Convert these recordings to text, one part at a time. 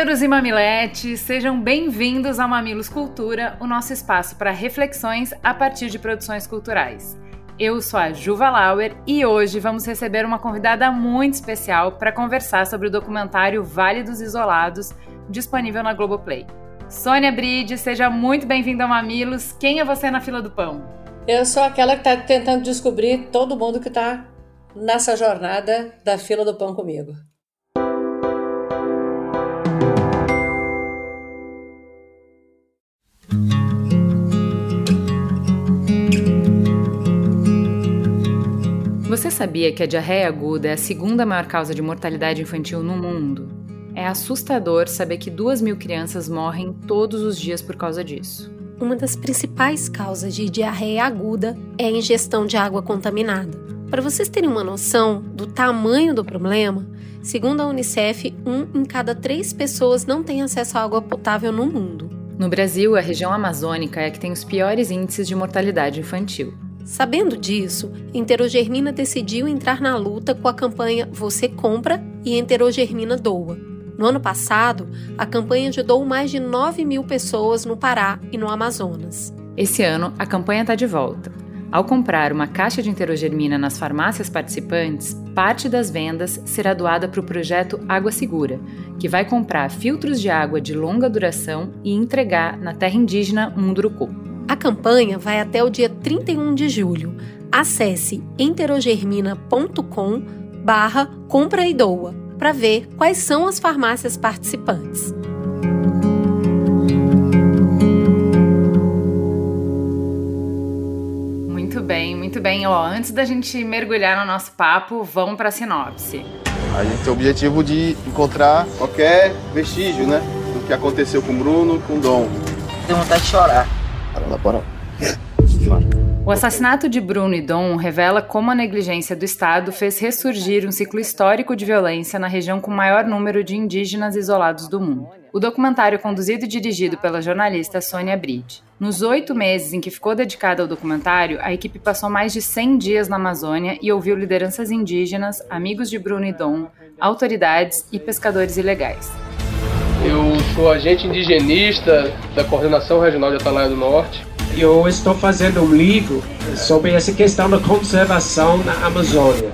Mamileiros e mamiletes, sejam bem-vindos ao Mamilos Cultura, o nosso espaço para reflexões a partir de produções culturais. Eu sou a Juva Lauer e hoje vamos receber uma convidada muito especial para conversar sobre o documentário Vale dos Isolados, disponível na Globoplay. Sônia Bride, seja muito bem-vinda ao Mamilos. Quem é você na fila do pão? Eu sou aquela que está tentando descobrir todo mundo que está nessa jornada da fila do pão comigo. Você sabia que a diarreia aguda é a segunda maior causa de mortalidade infantil no mundo? É assustador saber que duas mil crianças morrem todos os dias por causa disso. Uma das principais causas de diarreia aguda é a ingestão de água contaminada. Para vocês terem uma noção do tamanho do problema, segundo a Unicef, um em cada três pessoas não tem acesso à água potável no mundo. No Brasil, a região amazônica é a que tem os piores índices de mortalidade infantil. Sabendo disso, Enterogermina decidiu entrar na luta com a campanha Você Compra e Enterogermina Doa. No ano passado, a campanha ajudou mais de 9 mil pessoas no Pará e no Amazonas. Esse ano, a campanha está de volta. Ao comprar uma caixa de enterogermina nas farmácias participantes, parte das vendas será doada para o projeto Água Segura, que vai comprar filtros de água de longa duração e entregar na terra indígena Munduruku. A campanha vai até o dia 31 de julho. Acesse enterogermina.com barra compra e doa para ver quais são as farmácias participantes. Muito bem, muito bem. Ó, antes da gente mergulhar no nosso papo, vamos para a sinopse. A gente tem o objetivo de encontrar qualquer vestígio, né? Do que aconteceu com o Bruno e com o Dom. Tenho vontade de chorar. O assassinato de Bruno e Dom revela como a negligência do Estado fez ressurgir um ciclo histórico de violência na região com maior número de indígenas isolados do mundo. O documentário conduzido e dirigido pela jornalista Sônia Bride. Nos oito meses em que ficou dedicada ao documentário, a equipe passou mais de 100 dias na Amazônia e ouviu lideranças indígenas, amigos de Bruno e Dom, autoridades e pescadores ilegais. Eu sou agente indigenista da Coordenação Regional de Atalaia do Norte. Eu estou fazendo um livro sobre essa questão da conservação na Amazônia.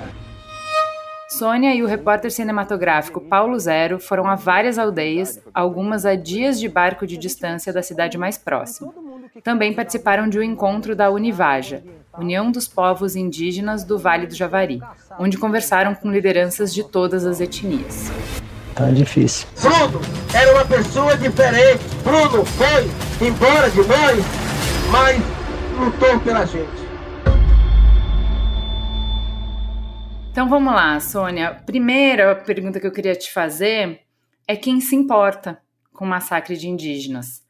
Sônia e o repórter cinematográfico Paulo Zero foram a várias aldeias, algumas a dias de barco de distância da cidade mais próxima. Também participaram de um encontro da Univaja, União dos Povos Indígenas do Vale do Javari, onde conversaram com lideranças de todas as etnias. Tá difícil. Bruno era uma pessoa diferente. Bruno foi embora de nós, mas lutou pela gente. Então vamos lá, Sônia. Primeira pergunta que eu queria te fazer é quem se importa com o massacre de indígenas?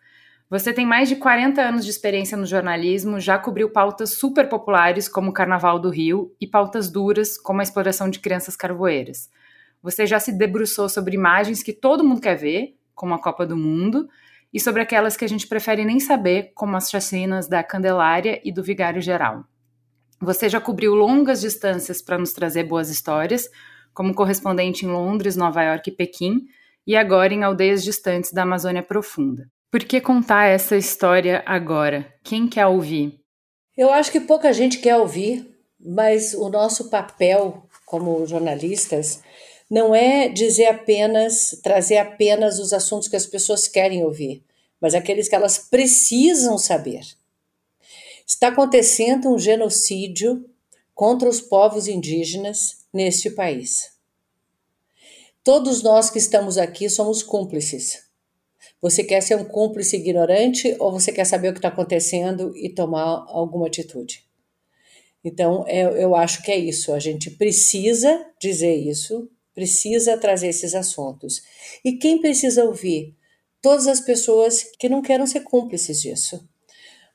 Você tem mais de 40 anos de experiência no jornalismo, já cobriu pautas super populares como o Carnaval do Rio e pautas duras como a exploração de crianças carvoeiras. Você já se debruçou sobre imagens que todo mundo quer ver, como a Copa do Mundo, e sobre aquelas que a gente prefere nem saber, como as chacinas da Candelária e do Vigário Geral. Você já cobriu longas distâncias para nos trazer boas histórias, como correspondente em Londres, Nova York e Pequim, e agora em aldeias distantes da Amazônia Profunda. Por que contar essa história agora? Quem quer ouvir? Eu acho que pouca gente quer ouvir, mas o nosso papel como jornalistas não é dizer apenas, trazer apenas os assuntos que as pessoas querem ouvir, mas aqueles que elas precisam saber. Está acontecendo um genocídio contra os povos indígenas neste país. Todos nós que estamos aqui somos cúmplices. Você quer ser um cúmplice ignorante ou você quer saber o que está acontecendo e tomar alguma atitude? Então, eu, acho que é isso. A gente precisa dizer isso, precisa trazer esses assuntos. E quem precisa ouvir? todas as pessoas que não queiram ser cúmplices disso.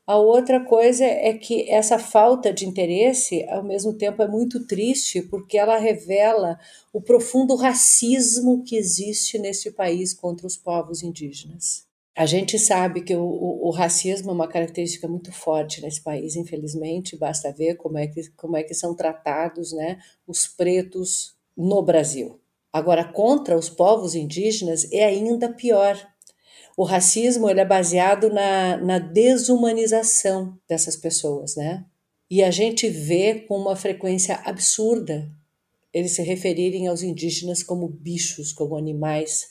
A outra coisa é que essa falta de interesse, ao mesmo tempo, é muito triste, porque ela revela o profundo racismo que existe nesse país contra os povos indígenas. A gente sabe que o, o, o, racismo é uma característica muito forte nesse país, infelizmente, basta ver como é que, como é que são tratados né, os pretos no Brasil. Agora, contra os povos indígenas é ainda pior, o racismo ele é baseado na, na desumanização dessas pessoas, né? E a gente vê com uma frequência absurda eles se referirem aos indígenas como bichos, como animais.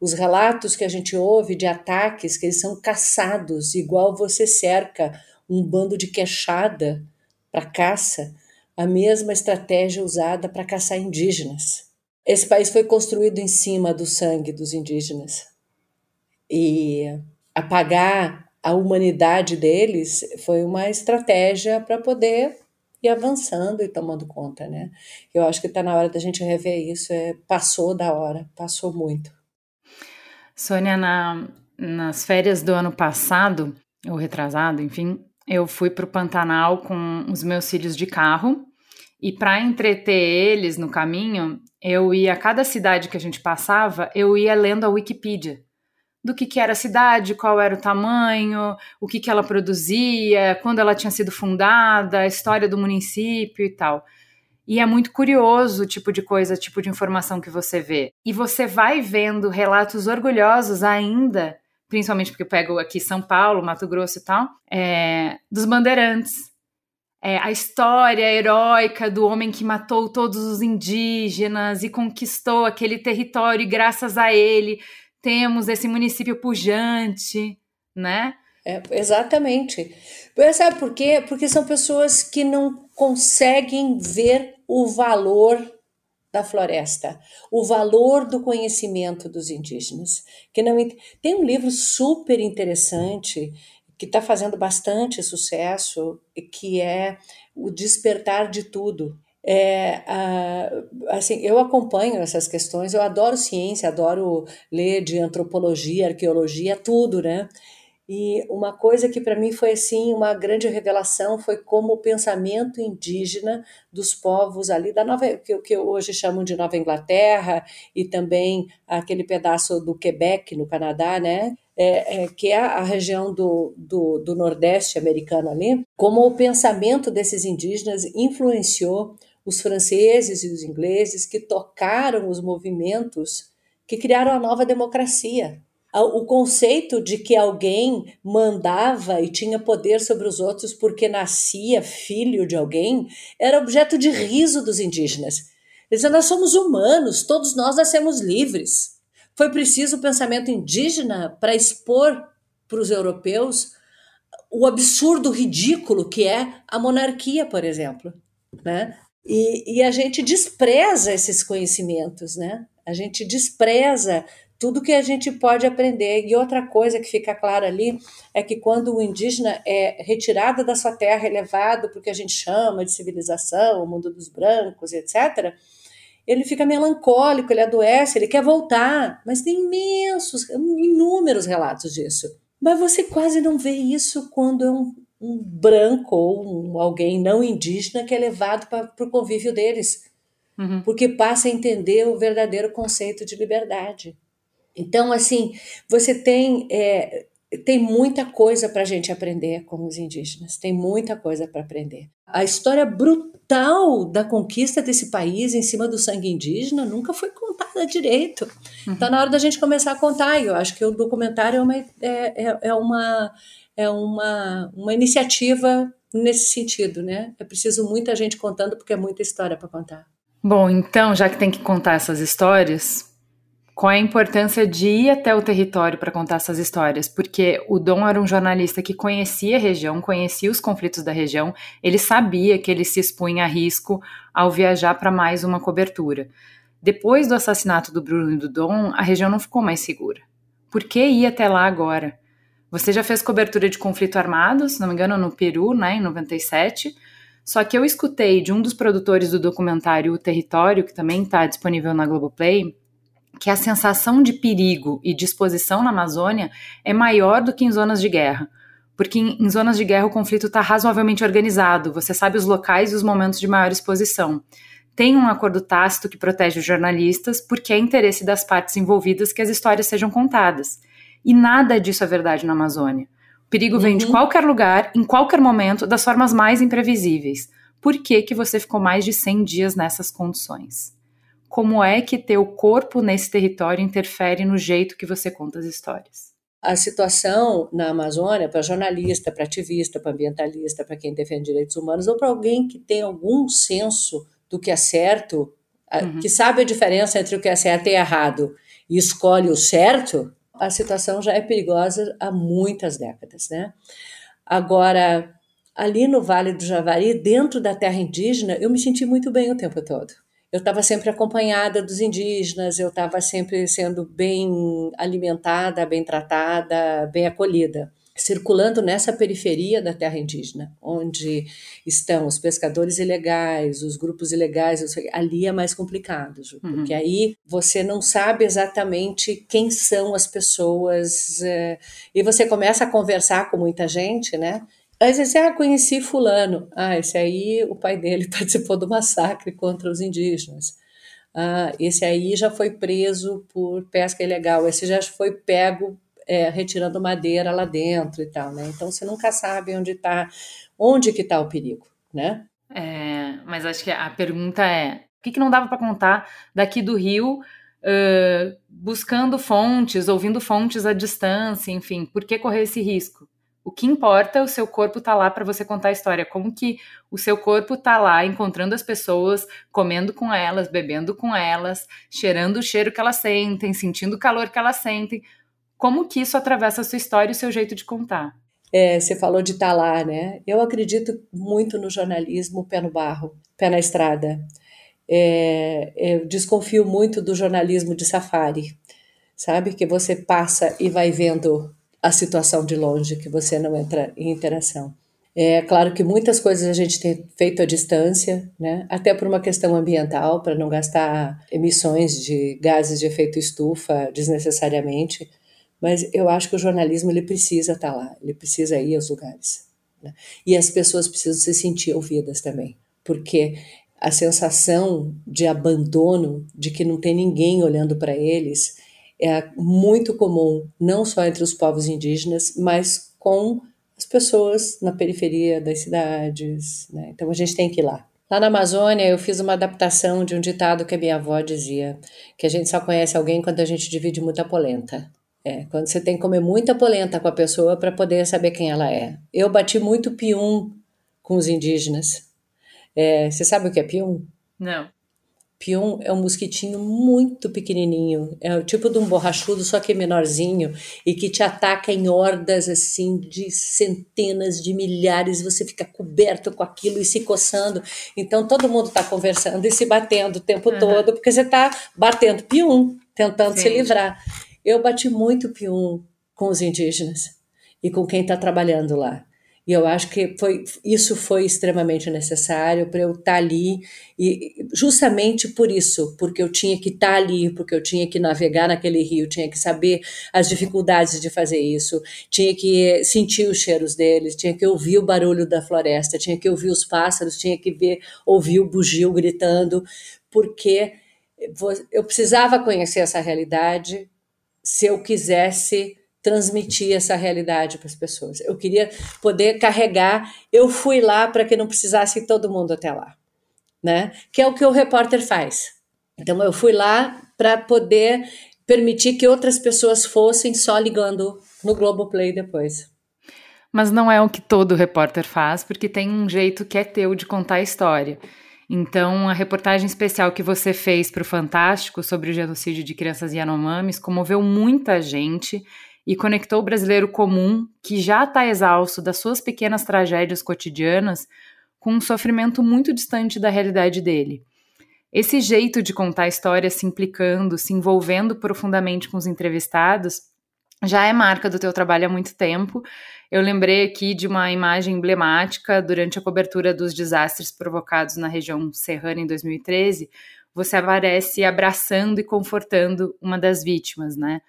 Os relatos que a gente ouve de ataques que eles são caçados, igual você cerca um bando de queixada para caça, a mesma estratégia usada para caçar indígenas. Esse país foi construído em cima do sangue dos indígenas e apagar a humanidade deles foi uma estratégia para poder ir avançando e tomando conta, né? Eu acho que está na hora da gente rever isso. É, passou da hora, passou muito. Sônia, na, nas férias do ano passado, ou retrasado, enfim, eu fui para o Pantanal com os meus filhos de carro. E para entreter eles no caminho, eu ia a cada cidade que a gente passava, eu ia lendo a Wikipedia do que, que era a cidade, qual era o tamanho, o que, que ela produzia, quando ela tinha sido fundada, a história do município e tal. E é muito curioso o tipo de coisa, tipo de informação que você vê. E você vai vendo relatos orgulhosos ainda, principalmente porque eu pego aqui São Paulo, Mato Grosso e tal, é, dos bandeirantes. É, a história heróica do homem que matou todos os indígenas e conquistou aquele território, e graças a ele temos esse município pujante, né? É, exatamente. Sabe por quê? Porque são pessoas que não conseguem ver o valor da floresta, o valor do conhecimento dos indígenas. Que não tem um livro super interessante que está fazendo bastante sucesso, que é o Despertar de Tudo. É, assim, eu acompanho essas questões, eu adoro ciência, adoro ler de antropologia, arqueologia, tudo, né? E uma coisa que para mim foi assim uma grande revelação foi como o pensamento indígena dos povos ali da Nova que, que hoje chamam de Nova Inglaterra e também aquele pedaço do Quebec no Canadá, né? É, é, que é a região do, do, do Nordeste americano ali, como o pensamento desses indígenas influenciou os franceses e os ingleses que tocaram os movimentos que criaram a nova democracia. O conceito de que alguém mandava e tinha poder sobre os outros porque nascia filho de alguém era objeto de riso dos indígenas. Eles diziam, nós somos humanos, todos nós nascemos livres. Foi preciso o pensamento indígena para expor para os europeus o absurdo ridículo que é a monarquia, por exemplo. Né? E, e a gente despreza esses conhecimentos, né? A gente despreza tudo que a gente pode aprender. E outra coisa que fica clara ali é que quando o indígena é retirado da sua terra, elevado porque a gente chama de civilização, o mundo dos brancos, etc., ele fica melancólico, ele adoece, ele quer voltar. Mas tem imensos, inúmeros relatos disso. Mas você quase não vê isso quando é um, um branco ou um, alguém não indígena que é levado para o convívio deles, uhum. porque passa a entender o verdadeiro conceito de liberdade. Então, assim, você tem é, tem muita coisa para a gente aprender com os indígenas, tem muita coisa para aprender. A história brutal da conquista desse país em cima do sangue indígena nunca foi contada direito. Uhum. Então, na hora da gente começar a contar, eu acho que o documentário é uma, é, é, é uma é uma, uma iniciativa nesse sentido, né? É preciso muita gente contando porque é muita história para contar. Bom, então, já que tem que contar essas histórias, qual é a importância de ir até o território para contar essas histórias? Porque o Dom era um jornalista que conhecia a região, conhecia os conflitos da região, ele sabia que ele se expunha a risco ao viajar para mais uma cobertura. Depois do assassinato do Bruno e do Dom, a região não ficou mais segura. Por que ir até lá agora? Você já fez cobertura de conflito armado, se não me engano, no Peru, né, em 97. Só que eu escutei de um dos produtores do documentário O Território, que também está disponível na Globoplay, que a sensação de perigo e disposição na Amazônia é maior do que em zonas de guerra. Porque em, em zonas de guerra o conflito está razoavelmente organizado, você sabe os locais e os momentos de maior exposição. Tem um acordo tácito que protege os jornalistas, porque é interesse das partes envolvidas que as histórias sejam contadas. E nada disso é verdade na Amazônia. O perigo vem de uhum. qualquer lugar, em qualquer momento, das formas mais imprevisíveis. Por que, que você ficou mais de 100 dias nessas condições? Como é que teu corpo nesse território interfere no jeito que você conta as histórias? A situação na Amazônia, para jornalista, para ativista, para ambientalista, para quem defende direitos humanos, ou para alguém que tem algum senso do que é certo, uhum. que sabe a diferença entre o que é certo e errado, e escolhe o certo, a situação já é perigosa há muitas décadas, né? Agora, ali no Vale do Javari, dentro da terra indígena, eu me senti muito bem o tempo todo. Eu estava sempre acompanhada dos indígenas, eu estava sempre sendo bem alimentada, bem tratada, bem acolhida circulando nessa periferia da terra indígena, onde estão os pescadores ilegais, os grupos ilegais, ali é mais complicado, Ju, uhum. porque aí você não sabe exatamente quem são as pessoas, é, e você começa a conversar com muita gente, né? Às vezes, ah, conheci fulano. Ah, esse aí, o pai dele participou do massacre contra os indígenas. Ah, esse aí já foi preso por pesca ilegal. Esse já foi pego é, retirando madeira lá dentro e tal, né? Então você nunca sabe onde está, onde que está o perigo, né? É, mas acho que a pergunta é, o que, que não dava para contar daqui do Rio, uh, buscando fontes, ouvindo fontes à distância, enfim, por que correr esse risco? O que importa, o seu corpo tá lá para você contar a história. Como que o seu corpo tá lá encontrando as pessoas, comendo com elas, bebendo com elas, cheirando o cheiro que elas sentem, sentindo o calor que elas sentem. Como que isso atravessa a sua história e o seu jeito de contar? É, você falou de estar tá lá, né? Eu acredito muito no jornalismo pé no barro, pé na estrada. É, eu desconfio muito do jornalismo de safari, sabe? Que você passa e vai vendo a situação de longe, que você não entra em interação. É claro que muitas coisas a gente tem feito à distância, né? até por uma questão ambiental, para não gastar emissões de gases de efeito estufa desnecessariamente mas eu acho que o jornalismo ele precisa estar tá lá, ele precisa ir aos lugares. Né? E as pessoas precisam se sentir ouvidas também, porque a sensação de abandono, de que não tem ninguém olhando para eles, é muito comum, não só entre os povos indígenas, mas com as pessoas na periferia das cidades. Né? Então a gente tem que ir lá. Lá na Amazônia, eu fiz uma adaptação de um ditado que a minha avó dizia: que a gente só conhece alguém quando a gente divide muita polenta. É, quando você tem que comer muita polenta com a pessoa para poder saber quem ela é. Eu bati muito pium com os indígenas. É, você sabe o que é pium? Não. Pium é um mosquitinho muito pequenininho, é o tipo de um borrachudo, só que menorzinho, e que te ataca em hordas assim de centenas de milhares, você fica coberto com aquilo e se coçando. Então todo mundo está conversando e se batendo o tempo uhum. todo, porque você está batendo pium, tentando Sim. se livrar. Eu bati muito pium com os indígenas e com quem está trabalhando lá. E eu acho que foi, isso foi extremamente necessário para eu estar tá ali, e justamente por isso, porque eu tinha que estar tá ali, porque eu tinha que navegar naquele rio, tinha que saber as dificuldades de fazer isso, tinha que sentir os cheiros deles, tinha que ouvir o barulho da floresta, tinha que ouvir os pássaros, tinha que ver, ouvir o bugio gritando, porque eu precisava conhecer essa realidade. Se eu quisesse transmitir essa realidade para as pessoas. Eu queria poder carregar. Eu fui lá para que não precisasse todo mundo até lá, né? Que é o que o repórter faz. Então eu fui lá para poder permitir que outras pessoas fossem só ligando no Globoplay depois. Mas não é o que todo repórter faz, porque tem um jeito que é teu de contar a história. Então, a reportagem especial que você fez para o Fantástico sobre o genocídio de crianças Yanomamis comoveu muita gente e conectou o brasileiro comum, que já está exausto das suas pequenas tragédias cotidianas, com um sofrimento muito distante da realidade dele. Esse jeito de contar a história se implicando, se envolvendo profundamente com os entrevistados, já é marca do teu trabalho há muito tempo eu lembrei aqui de uma imagem emblemática durante a cobertura dos desastres provocados na região serrana em 2013. você aparece abraçando e confortando uma das vítimas, né?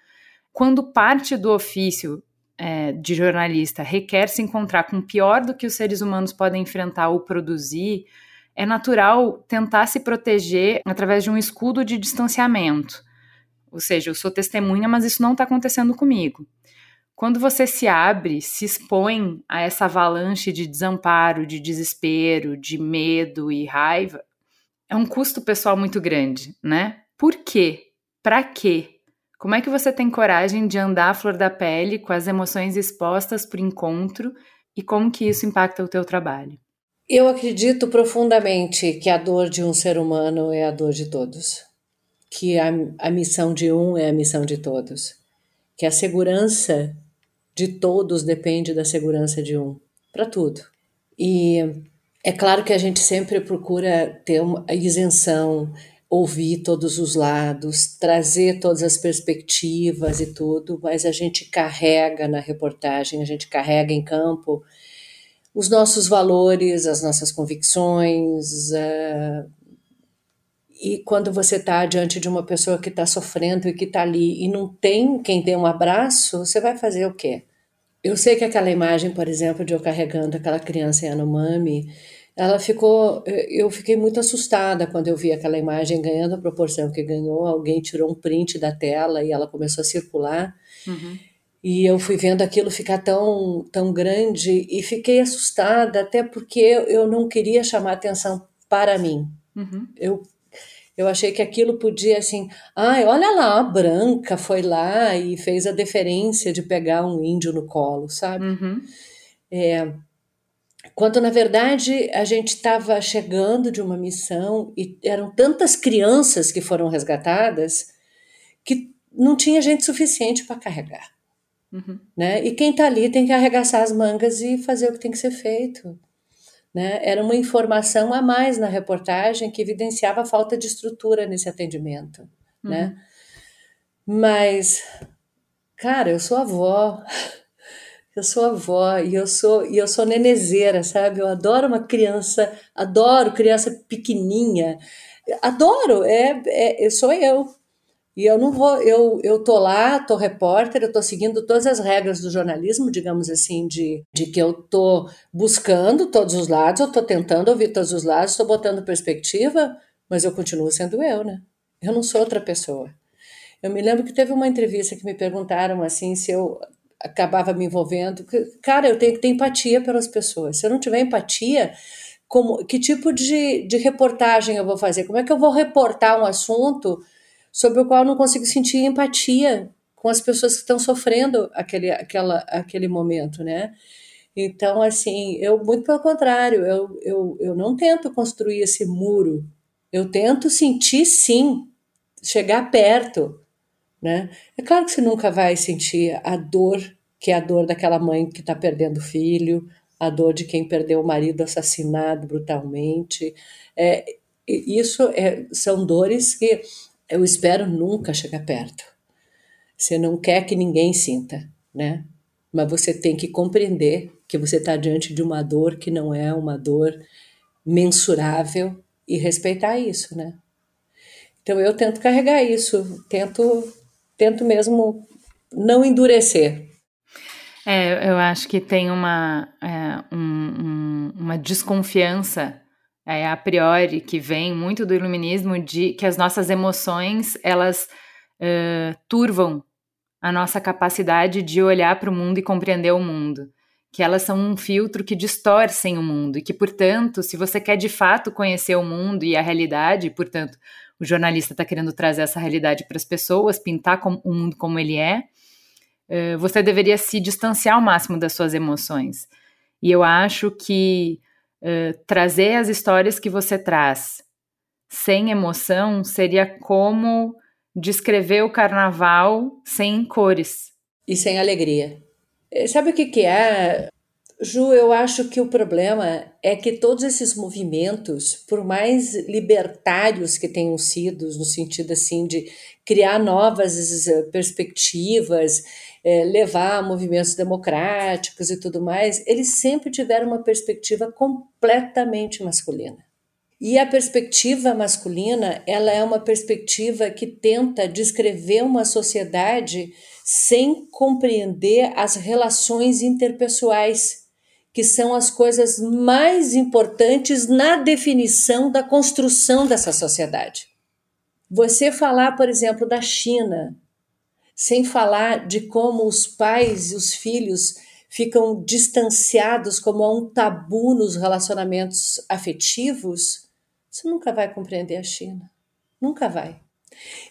Quando parte do ofício é, de jornalista requer se encontrar com pior do que os seres humanos podem enfrentar ou produzir, é natural tentar se proteger através de um escudo de distanciamento. Ou seja, eu sou testemunha, mas isso não está acontecendo comigo. Quando você se abre, se expõe a essa avalanche de desamparo, de desespero, de medo e raiva, é um custo pessoal muito grande, né? Por quê? Para quê? Como é que você tem coragem de andar à flor da pele com as emoções expostas por encontro e como que isso impacta o teu trabalho? Eu acredito profundamente que a dor de um ser humano é a dor de todos, que a, a missão de um é a missão de todos, que a segurança de todos depende da segurança de um, para tudo. E é claro que a gente sempre procura ter uma isenção, ouvir todos os lados, trazer todas as perspectivas e tudo, mas a gente carrega na reportagem, a gente carrega em campo os nossos valores, as nossas convicções. Uh, e quando você está diante de uma pessoa que está sofrendo e que está ali e não tem quem dê um abraço, você vai fazer o quê? Eu sei que aquela imagem, por exemplo, de eu carregando aquela criança em Anomami, ela ficou. Eu fiquei muito assustada quando eu vi aquela imagem ganhando a proporção que ganhou. Alguém tirou um print da tela e ela começou a circular. Uhum. E eu fui vendo aquilo ficar tão, tão grande e fiquei assustada, até porque eu não queria chamar atenção para mim. Uhum. Eu, eu achei que aquilo podia, assim, ai, olha lá, a branca foi lá e fez a deferência de pegar um índio no colo, sabe? Uhum. É, quando na verdade a gente estava chegando de uma missão e eram tantas crianças que foram resgatadas que não tinha gente suficiente para carregar. Uhum. Né? E quem está ali tem que arregaçar as mangas e fazer o que tem que ser feito. Né? Era uma informação a mais na reportagem que evidenciava a falta de estrutura nesse atendimento. Né? Uhum. Né? Mas, cara, eu sou avó. Eu sou avó e eu sou e eu sou nenezeira, sabe? Eu adoro uma criança, adoro criança pequenininha, adoro. É, é sou eu. E eu não vou, eu, eu tô lá, tô repórter, eu tô seguindo todas as regras do jornalismo, digamos assim, de, de que eu tô buscando todos os lados, eu tô tentando ouvir todos os lados, estou botando perspectiva, mas eu continuo sendo eu, né? Eu não sou outra pessoa. Eu me lembro que teve uma entrevista que me perguntaram assim se eu acabava me envolvendo. Cara, eu tenho que ter empatia pelas pessoas. Se eu não tiver empatia, como, que tipo de, de reportagem eu vou fazer? Como é que eu vou reportar um assunto sobre o qual eu não consigo sentir empatia com as pessoas que estão sofrendo aquele, aquela, aquele momento, né? Então, assim, eu, muito pelo contrário, eu, eu, eu não tento construir esse muro. Eu tento sentir, sim, chegar perto, né? É claro que você nunca vai sentir a dor que é a dor daquela mãe que está perdendo o filho, a dor de quem perdeu o marido assassinado brutalmente. É, isso é, são dores que eu espero nunca chegar perto. Você não quer que ninguém sinta, né? Mas você tem que compreender que você está diante de uma dor que não é uma dor mensurável e respeitar isso, né? Então eu tento carregar isso, tento tento mesmo não endurecer. É, eu acho que tem uma, é, um, um, uma desconfiança é, a priori que vem muito do iluminismo de que as nossas emoções elas turvam a nossa capacidade de olhar para o mundo e compreender o mundo que elas são um filtro que distorcem o mundo e que, portanto, se você quer de fato conhecer o mundo e a realidade, portanto, o jornalista está querendo trazer essa realidade para as pessoas, pintar o mundo como ele é, uh, você deveria se distanciar ao máximo das suas emoções. E eu acho que uh, trazer as histórias que você traz sem emoção seria como descrever o carnaval sem cores. E sem alegria. Eh, sabe o que, que é? Ju, eu acho que o problema é que todos esses movimentos, por mais libertários que tenham sido, no sentido assim de criar novas eh, perspectivas, é, levar movimentos democráticos e tudo mais, eles sempre tiveram uma perspectiva completamente masculina. E a perspectiva masculina, ela é uma perspectiva que tenta descrever uma sociedade sem compreender as relações interpessoais, que são as coisas mais importantes na definição da construção dessa sociedade. Você falar, por exemplo, da China, sem falar de como os pais e os filhos ficam distanciados como há um tabu nos relacionamentos afetivos, você nunca vai compreender a China. Nunca vai.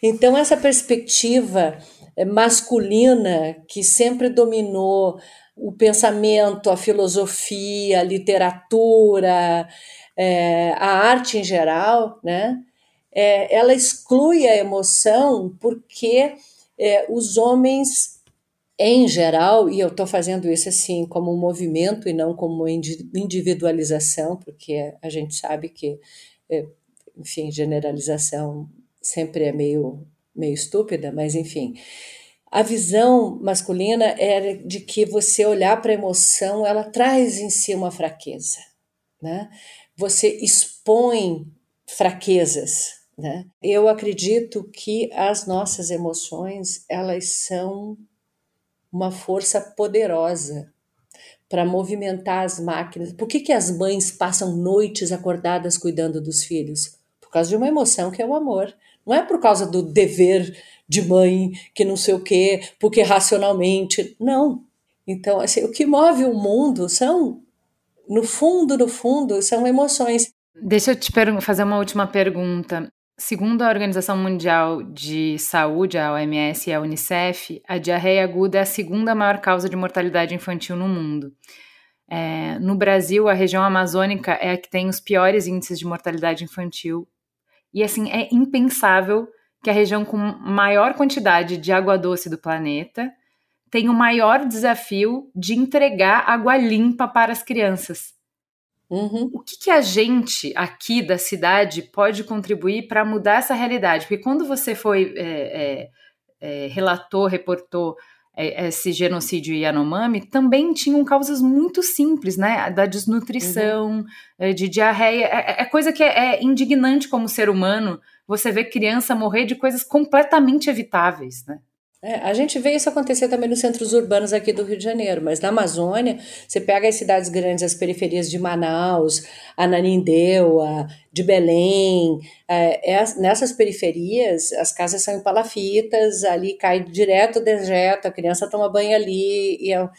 Então, essa perspectiva eh, masculina que sempre dominou o pensamento, a filosofia, a literatura, é, a arte em geral, né? É, ela exclui a emoção porque é, os homens, em geral, e eu estou fazendo isso assim como um movimento e não como individualização, porque a gente sabe que é, enfim, generalização sempre é meio, meio estúpida, mas enfim. A visão masculina é de que você olhar para a emoção, ela traz em si uma fraqueza, né? Você expõe fraquezas, né? Eu acredito que as nossas emoções, elas são uma força poderosa para movimentar as máquinas. Por que, que as mães passam noites acordadas cuidando dos filhos? Por causa de uma emoção que é o amor. Não é por causa do dever de mãe, que não sei o quê, porque racionalmente. Não. Então, assim, o que move o mundo são, no fundo, no fundo, são emoções. Deixa eu te fazer uma última pergunta. Segundo a Organização Mundial de Saúde, a OMS e a Unicef, a diarreia aguda é a segunda maior causa de mortalidade infantil no mundo. É, no Brasil, a região amazônica é a que tem os piores índices de mortalidade infantil. E assim, é impensável que a região com maior quantidade de água doce do planeta tenha o maior desafio de entregar água limpa para as crianças. Uhum. O que, que, a gente aqui da cidade pode contribuir para mudar essa realidade? Porque quando você foi é, é, é, relatou, reportou é, esse genocídio Yanomami, também tinham causas muito simples, né? Da desnutrição, uhum. É, de diarreia. É, é coisa que é, indignante como ser humano você ver criança morrer de coisas completamente evitáveis, né? É, a gente vê isso acontecer também nos centros urbanos aqui do Rio de Janeiro, mas na Amazônia, você pega as cidades grandes, as periferias de Manaus, Ananindeua, de Belém, é, é, nessas periferias as casas são em palafitas, ali cai direto o dejeto, a criança toma banho ali. E é...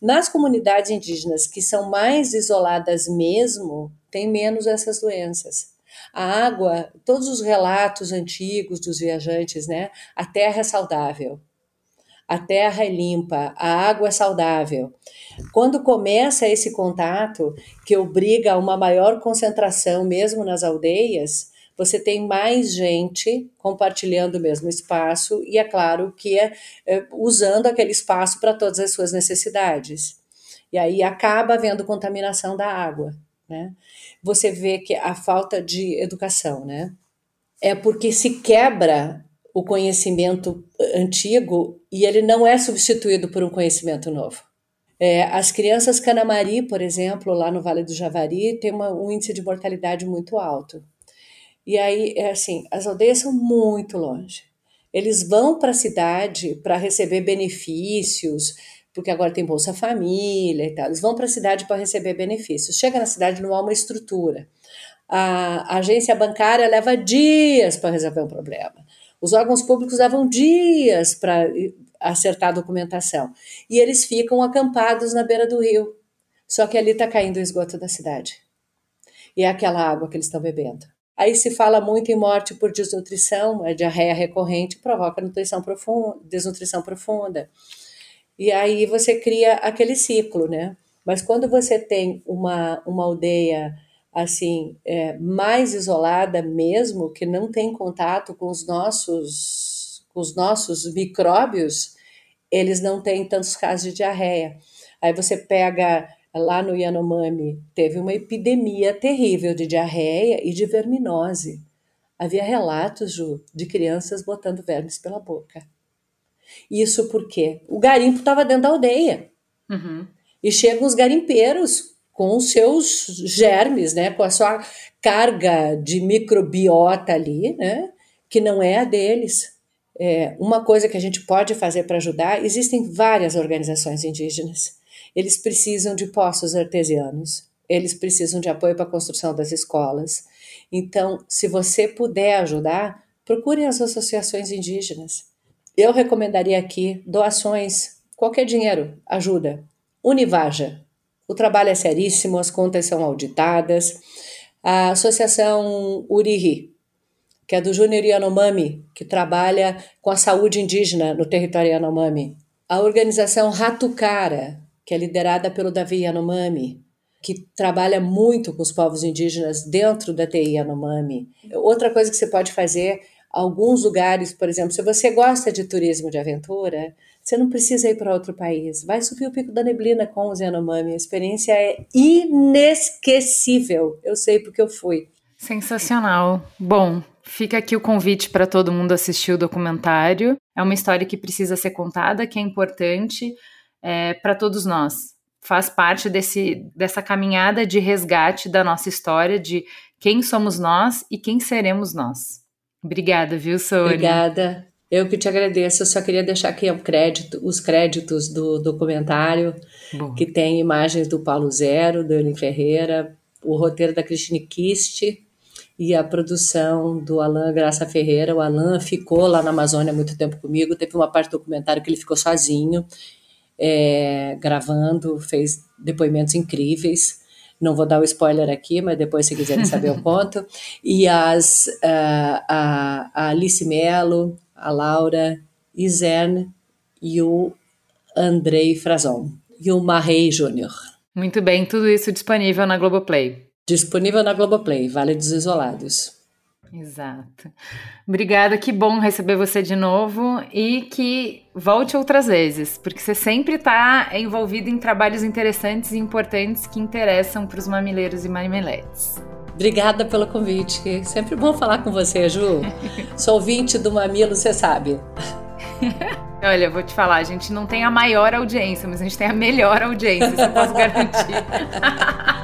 Nas comunidades indígenas que são mais isoladas mesmo, tem menos essas doenças. A água, todos os relatos antigos dos viajantes, né? A terra é saudável a terra é limpa, a água é saudável. Quando começa esse contato, que obriga a uma maior concentração, mesmo nas aldeias, você tem mais gente compartilhando o mesmo espaço e, é claro, que é, é usando aquele espaço para todas as suas necessidades. E aí acaba havendo contaminação da água. Né? Você vê que a falta de educação, né? É porque se quebra o conhecimento antigo e ele não é substituído por um conhecimento novo. É, as crianças Canamari, por exemplo, lá no Vale do Javari, tem uma, um índice de mortalidade muito alto. E aí, é assim, as aldeias são muito longe. Eles vão para a cidade para receber benefícios, porque agora tem Bolsa Família e tal. Eles vão para a cidade para receber benefícios. Chega na cidade, não há uma estrutura. A, agência bancária leva dias para resolver um problema. Os órgãos públicos levam dias para acertar a documentação. E eles ficam acampados na beira do rio. Só que ali está caindo o esgoto da cidade. E é aquela água que eles estão bebendo. Aí se fala muito em morte por desnutrição, a diarreia recorrente provoca nutrição profunda, desnutrição profunda. E aí você cria aquele ciclo, né? Mas quando você tem uma, uma aldeia assim é, mais isolada mesmo, que não tem contato com os nossos, com os nossos micróbios, eles não têm tantos casos de diarreia. Aí você pega lá no Yanomami, teve uma epidemia terrível de diarreia e de verminose. Havia relatos, Ju, de crianças botando vermes pela boca. Isso porque o garimpo estava dentro da aldeia. Uhum. E chegam os garimpeiros com os seus germes, né, com a sua carga de microbiota ali, né, que não é a deles. É, uma coisa que a gente pode fazer para ajudar, existem várias organizações indígenas. Eles precisam de poços artesianos, eles precisam de apoio para a construção das escolas. Então, se você puder ajudar, procure as associações indígenas. Eu recomendaria aqui doações, qualquer dinheiro ajuda. Univaja. O trabalho é seríssimo, as contas são auditadas. A Associação Uriri, que é do Júnior Yanomami, que trabalha com a saúde indígena no território Yanomami. A organização Ratucara, que é liderada pelo Davi Yanomami, que trabalha muito com os povos indígenas dentro da TI Yanomami. Outra coisa que você pode fazer, alguns lugares, por exemplo, se você gosta de turismo de aventura, você não precisa ir para outro país. Vai subir o Pico da Neblina com os Yanomami. A experiência é inesquecível. Eu sei porque eu fui. Sensacional. Bom, fica aqui o convite para todo mundo assistir o documentário. É uma história que precisa ser contada, que é importante é, para todos nós. Faz parte desse, dessa caminhada de resgate da nossa história, de quem somos nós e quem seremos nós. Obrigada, viu, Sônia? Obrigada. Eu que te agradeço. Eu só queria deixar aqui um crédito, os créditos do documentário, Bom. que tem imagens do Paulo Zero, do Eulen Ferreira, o roteiro da Cristine Kist e a produção do Alain Graça Ferreira. O Alain ficou lá na Amazônia há muito tempo comigo. Teve uma parte do documentário que ele ficou sozinho é, gravando, fez depoimentos incríveis. Não vou dar o spoiler aqui, mas depois, se quiserem saber, eu conto. E as, uh, a, a Alice Mello, a Laura Izern e o Andrei Frazon. E o Marrei Júnior. Muito bem, tudo isso disponível na Globoplay. Disponível na Globoplay, Vale dos Isolados. Exato. Obrigada, que bom receber você de novo e que volte outras vezes, porque você sempre está envolvido em trabalhos interessantes e importantes que interessam para os mamileiros e mameletes. Obrigada pelo convite. Sempre bom falar com você, Ju. Sou ouvinte do Mamilo, você sabe. Olha, vou te falar, a gente não tem a maior audiência, mas a gente tem a melhor audiência, isso eu posso garantir.